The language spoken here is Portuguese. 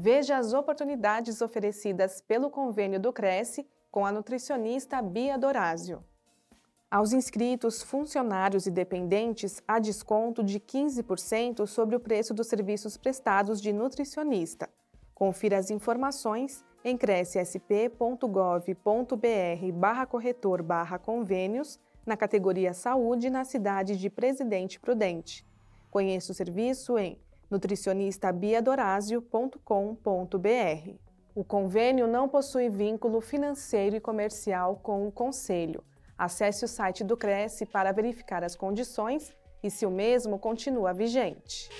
Veja as oportunidades oferecidas pelo convênio do Cresce com a nutricionista Bia Dorásio. Aos inscritos, funcionários e dependentes, há desconto de 15% sobre o preço dos serviços prestados de nutricionista. Confira as informações em crescsp.gov.br barra corretor barra convênios na categoria Saúde na cidade de Presidente Prudente. Conheça o serviço em nutricionista.biadorásio.com.br. O convênio não possui vínculo financeiro e comercial com o Conselho. Acesse o site do Cresce para verificar as condições e se o mesmo continua vigente.